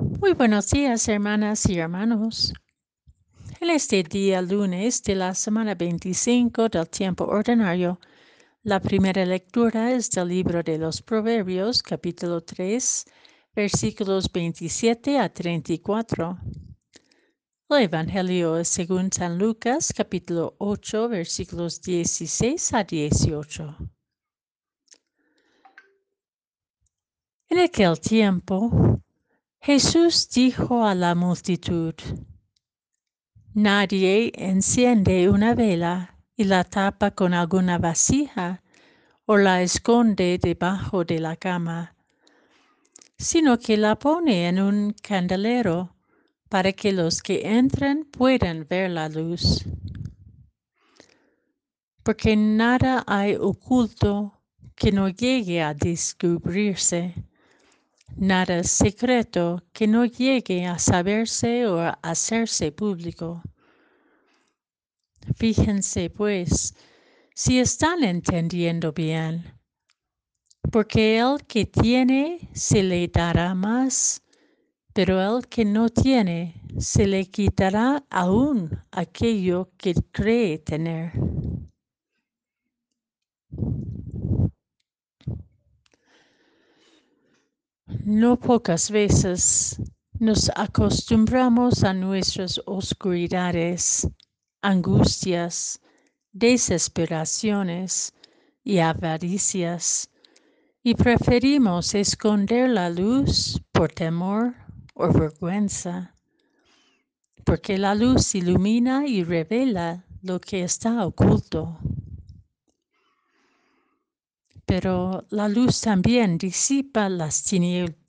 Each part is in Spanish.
Muy buenos días, hermanas y hermanos. En este día lunes de la semana 25 del tiempo ordinario, la primera lectura es del libro de los Proverbios, capítulo 3, versículos 27 a 34. El Evangelio es según San Lucas, capítulo 8, versículos 16 a 18. En aquel tiempo, Jesús dijo a la multitud, Nadie enciende una vela y la tapa con alguna vasija o la esconde debajo de la cama, sino que la pone en un candelero para que los que entran puedan ver la luz. Porque nada hay oculto que no llegue a descubrirse nada secreto que no llegue a saberse o a hacerse público. Fíjense, pues, si están entendiendo bien, porque el que tiene se le dará más, pero el que no tiene se le quitará aún aquello que cree tener. No pocas veces nos acostumbramos a nuestras oscuridades, angustias, desesperaciones y avaricias y preferimos esconder la luz por temor o vergüenza, porque la luz ilumina y revela lo que está oculto. Pero la luz también disipa las tinieblas,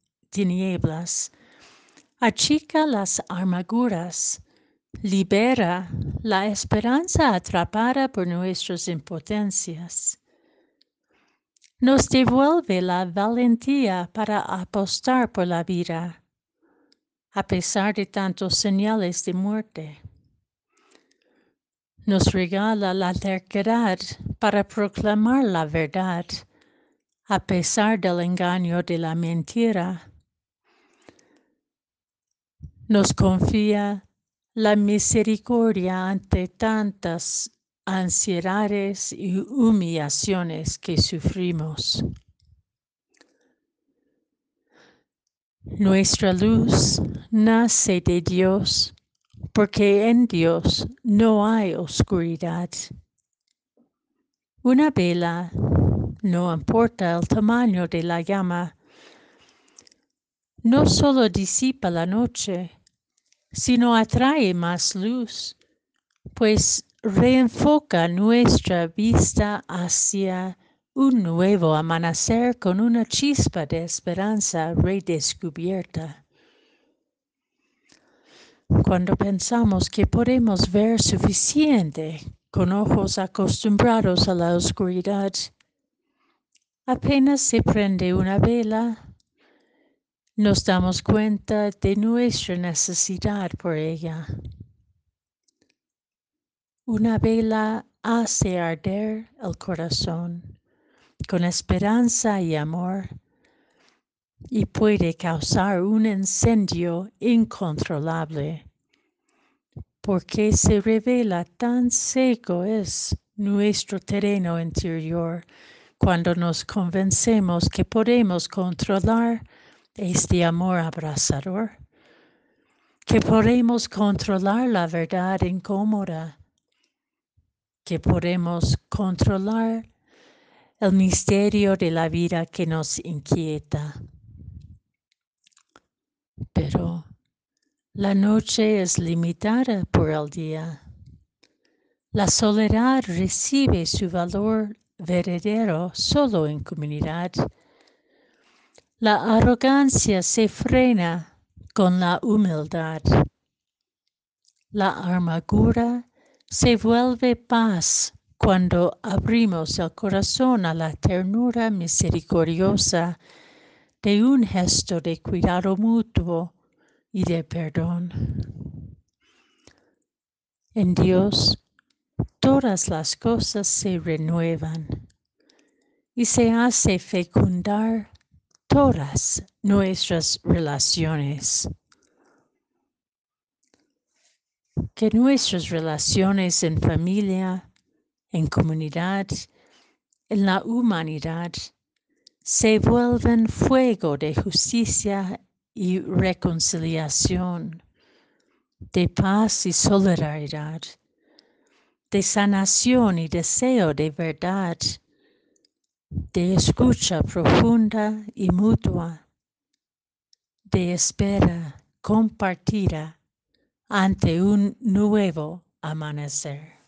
achica las armaduras, libera la esperanza atrapada por nuestras impotencias. Nos devuelve la valentía para apostar por la vida, a pesar de tantos señales de muerte. Nos regala la terquedad para proclamar la verdad a pesar del engaño de la mentira. Nos confía la misericordia ante tantas ansiedades y humillaciones que sufrimos. Nuestra luz nace de Dios porque en Dios no hay oscuridad. Una vela no importa el tamaño de la llama, no solo disipa la noche, sino atrae más luz, pues reenfoca nuestra vista hacia un nuevo amanecer con una chispa de esperanza redescubierta. Cuando pensamos que podemos ver suficiente con ojos acostumbrados a la oscuridad, Apenas se prende una vela, nos damos cuenta de nuestra necesidad por ella. Una vela hace arder el corazón con esperanza y amor y puede causar un incendio incontrolable porque se revela tan seco es nuestro terreno interior cuando nos convencemos que podemos controlar este amor abrazador, que podemos controlar la verdad incómoda, que podemos controlar el misterio de la vida que nos inquieta. Pero la noche es limitada por el día. La soledad recibe su valor verdadero solo en comunidad. La arrogancia se frena con la humildad. La armadura se vuelve paz cuando abrimos el corazón a la ternura misericordiosa de un gesto de cuidado mutuo y de perdón. En Dios todas las cosas se renuevan y se hace fecundar todas nuestras relaciones. Que nuestras relaciones en familia, en comunidad, en la humanidad, se vuelven fuego de justicia y reconciliación, de paz y solidaridad, de sanación y deseo de verdad de escucha profunda y mutua, de espera compartida ante un nuevo amanecer.